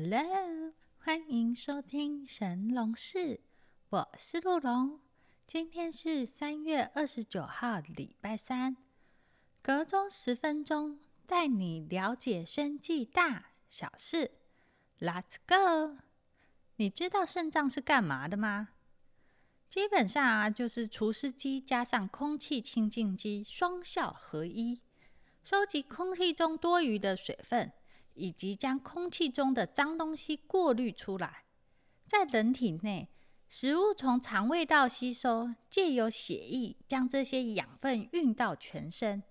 Hello，欢迎收听神龙室，我是陆龙。今天是三月二十九号，礼拜三。隔中十分钟，带你了解生计大小事。Let's go！你知道肾脏是干嘛的吗？基本上啊，就是除湿机加上空气清净机，双效合一，收集空气中多余的水分，以及将空气中的脏东西过滤出来。在人体内，食物从肠胃道吸收，借由血液将这些养分运到全身，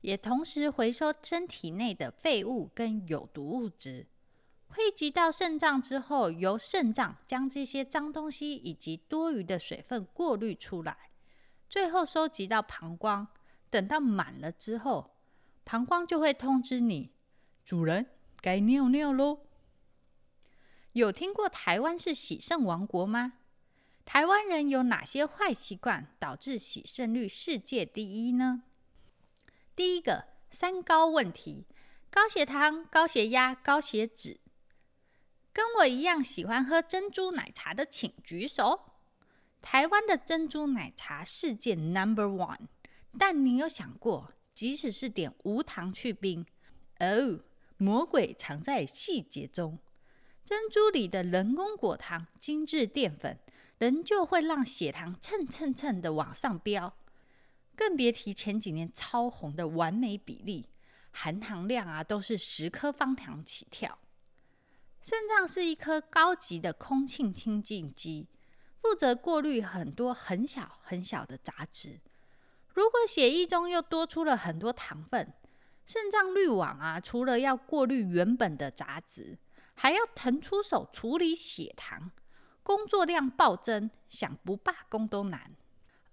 也同时回收身体内的废物跟有毒物质。汇集到肾脏之后，由肾脏将这些脏东西以及多余的水分过滤出来，最后收集到膀胱。等到满了之后，膀胱就会通知你，主人该尿尿喽。有听过台湾是喜肾王国吗？台湾人有哪些坏习惯导致喜肾率世界第一呢？第一个三高问题：高血糖、高血压、高血脂。跟我一样喜欢喝珍珠奶茶的，请举手。台湾的珍珠奶茶世界 Number One，但你有想过，即使是点无糖去冰，哦，魔鬼藏在细节中。珍珠里的人工果糖、精致淀粉，仍旧会让血糖蹭蹭蹭的往上飙。更别提前几年超红的完美比例，含糖量啊都是十颗方糖起跳。肾脏是一颗高级的空气清净机，负责过滤很多很小很小的杂质。如果血液中又多出了很多糖分，肾脏滤网啊，除了要过滤原本的杂质，还要腾出手处理血糖，工作量暴增，想不罢工都难。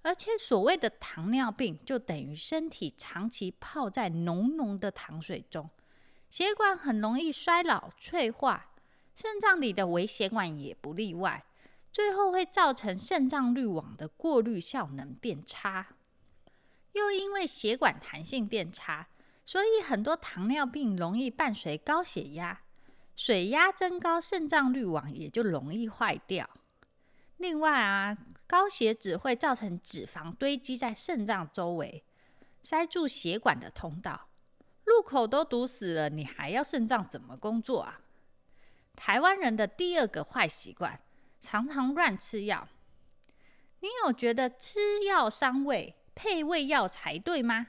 而且所谓的糖尿病，就等于身体长期泡在浓浓的糖水中，血管很容易衰老脆化。肾脏里的微血管也不例外，最后会造成肾脏滤网的过滤效能变差。又因为血管弹性变差，所以很多糖尿病容易伴随高血压，水压增高，肾脏滤网也就容易坏掉。另外啊，高血脂会造成脂肪堆积在肾脏周围，塞住血管的通道，入口都堵死了，你还要肾脏怎么工作啊？台湾人的第二个坏习惯，常常乱吃药。你有觉得吃药伤胃，配胃药才对吗？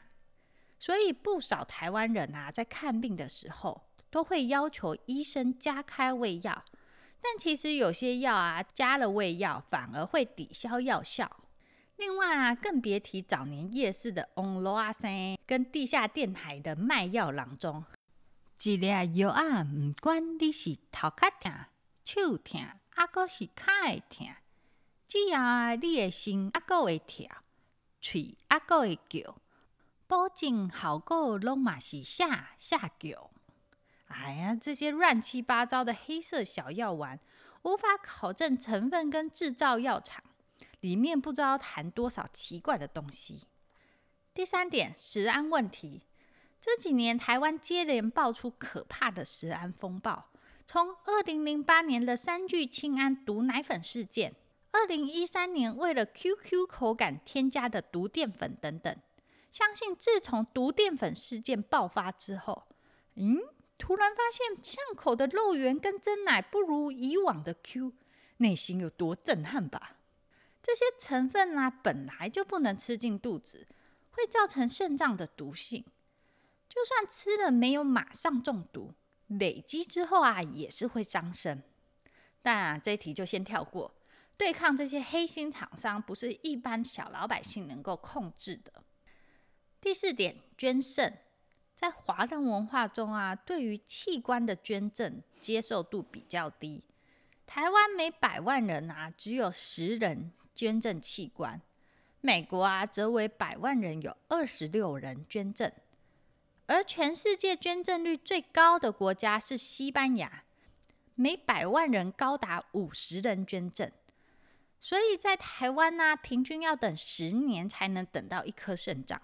所以不少台湾人啊，在看病的时候，都会要求医生加开胃药。但其实有些药啊，加了胃药反而会抵消药效。另外啊，更别提早年夜市的 On 罗阿生跟地下电台的卖药郎中。一粒药啊，毋管你是头壳疼、手疼，啊，阁是脚会疼，只要啊，你的心啊，阁会跳，喙啊，阁会叫，保证效果拢嘛是下下酒。哎呀，这些乱七八糟的黑色小药丸，无法考证成分跟制造药厂，里面不知道含多少奇怪的东西。第三点，食安问题。这几年，台湾接连爆出可怕的食安风暴，从二零零八年的三聚氰胺毒奶粉事件，二零一三年为了 QQ 口感添加的毒淀粉等等。相信自从毒淀粉事件爆发之后，嗯，突然发现巷口的肉圆跟真奶不如以往的 Q，内心有多震撼吧？这些成分啊，本来就不能吃进肚子，会造成肾脏的毒性。就算吃了没有马上中毒，累积之后啊也是会伤身。但啊这题就先跳过，对抗这些黑心厂商不是一般小老百姓能够控制的。第四点，捐肾，在华人文化中啊，对于器官的捐赠接受度比较低。台湾每百万人啊只有十人捐赠器官，美国啊则为百万人有二十六人捐赠。而全世界捐赠率最高的国家是西班牙，每百万人高达五十人捐赠。所以在台湾呢，平均要等十年才能等到一颗肾脏，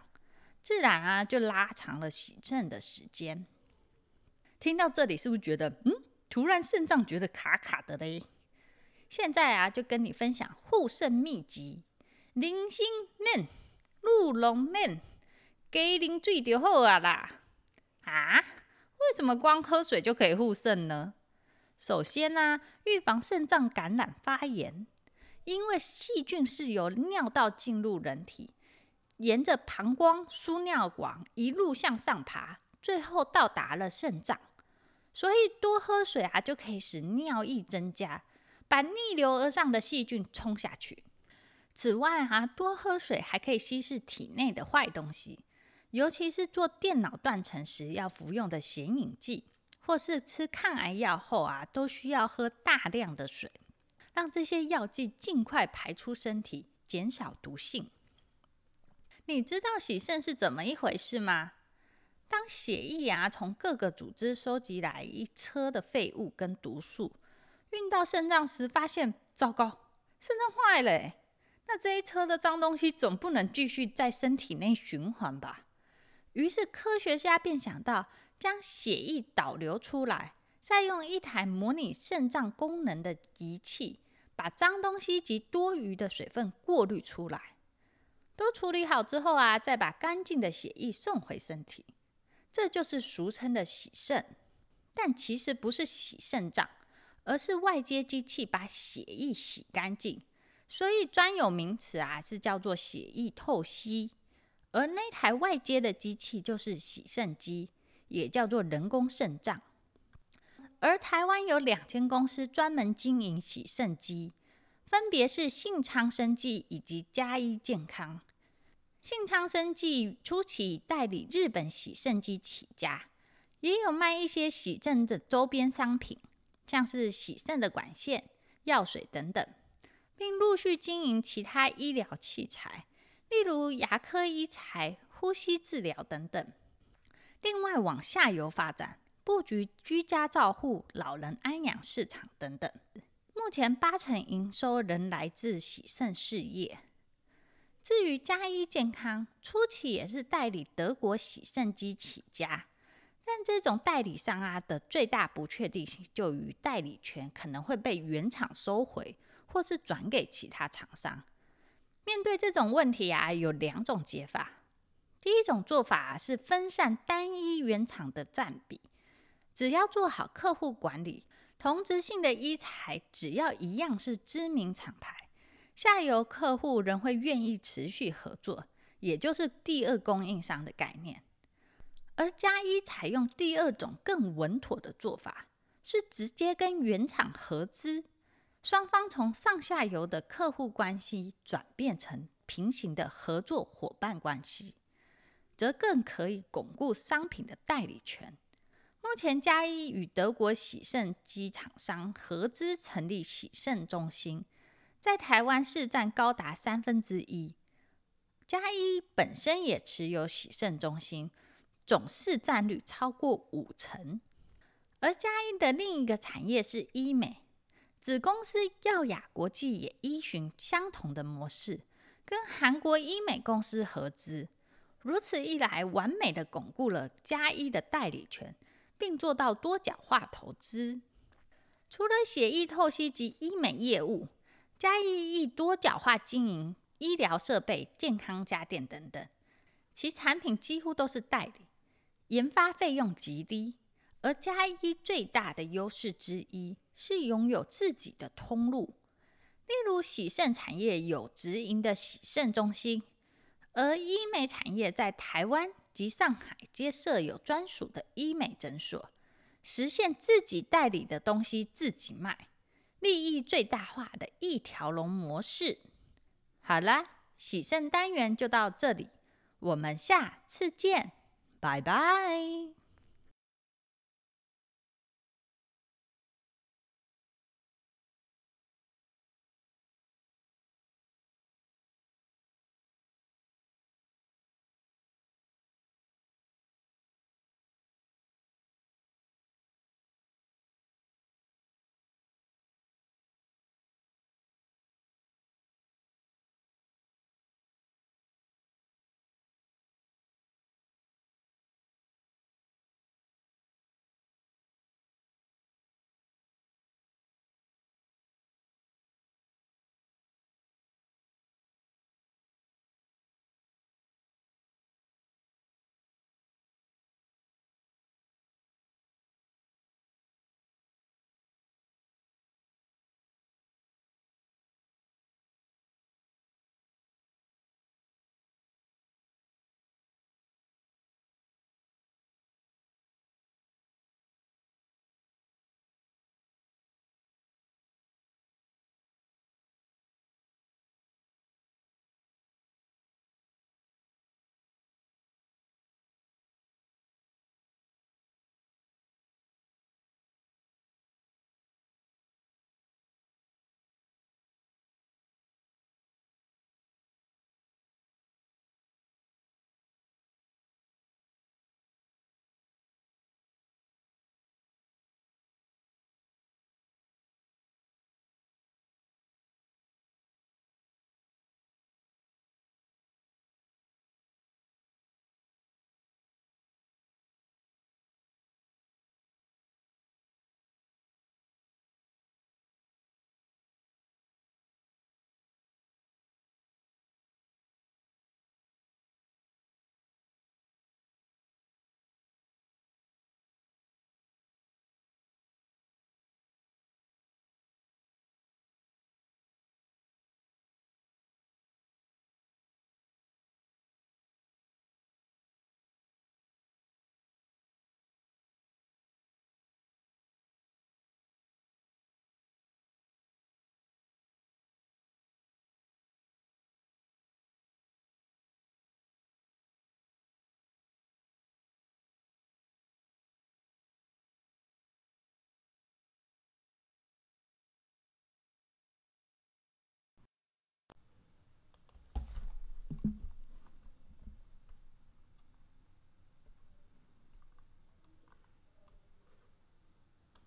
自然啊就拉长了洗肾的时间。听到这里，是不是觉得嗯，突然肾脏觉得卡卡的嘞。现在啊，就跟你分享护肾秘籍：零星面、鹿茸面，加啉水就好啊啦。啊？为什么光喝水就可以护肾呢？首先呢，预防肾脏感染发炎，因为细菌是由尿道进入人体，沿着膀胱输尿管一路向上爬，最后到达了肾脏。所以多喝水啊，就可以使尿液增加，把逆流而上的细菌冲下去。此外啊，多喝水还可以稀释体内的坏东西，尤其是做电脑断层时要服用的显影剂。或是吃抗癌药后啊，都需要喝大量的水，让这些药剂尽快排出身体，减少毒性。你知道洗肾是怎么一回事吗？当血液啊从各个组织收集来一车的废物跟毒素，运到肾脏时，发现糟糕，肾脏坏了。那这一车的脏东西总不能继续在身体内循环吧？于是科学家便想到。将血液导流出来，再用一台模拟肾脏功能的仪器，把脏东西及多余的水分过滤出来。都处理好之后啊，再把干净的血液送回身体。这就是俗称的洗肾，但其实不是洗肾脏，而是外接机器把血液洗干净。所以专有名词啊是叫做血液透析。而那台外接的机器就是洗肾机。也叫做人工肾脏，而台湾有两间公司专门经营洗肾机，分别是信昌生技以及嘉医健康。信昌生技初期代理日本洗肾机起家，也有卖一些洗肾的周边商品，像是洗肾的管线、药水等等，并陆续经营其他医疗器材，例如牙科医材、呼吸治疗等等。另外，往下游发展，布局居家照护、老人安养市场等等。目前八成营收仍来自洗肾事业。至于嘉一健康，初期也是代理德国洗肾机起家，但这种代理商啊的最大不确定性就于代理权可能会被原厂收回，或是转给其他厂商。面对这种问题啊，有两种解法。第一种做法是分散单一原厂的占比，只要做好客户管理，同质性的衣材只要一样是知名厂牌，下游客户仍会愿意持续合作，也就是第二供应商的概念。而加一采用第二种更稳妥的做法，是直接跟原厂合资，双方从上下游的客户关系转变成平行的合作伙伴关系。则更可以巩固商品的代理权。目前，嘉一与德国喜盛机厂商合资成立喜盛中心，在台湾市占高达三分之一。嘉一本身也持有喜盛中心，总市占率超过五成。而嘉一的另一个产业是医美，子公司耀雅国际也依循相同的模式，跟韩国医美公司合资。如此一来，完美的巩固了加一的代理权，并做到多角化投资。除了血液透析及医美业务，加一亦多角化经营医疗设备、健康家电等等。其产品几乎都是代理，研发费用极低。而加一最大的优势之一是拥有自己的通路，例如洗肾产业有直营的洗肾中心。而医美产业在台湾及上海皆设有专属的医美诊所，实现自己代理的东西自己卖，利益最大化的一条龙模式。好啦，喜盛单元就到这里，我们下次见，拜拜。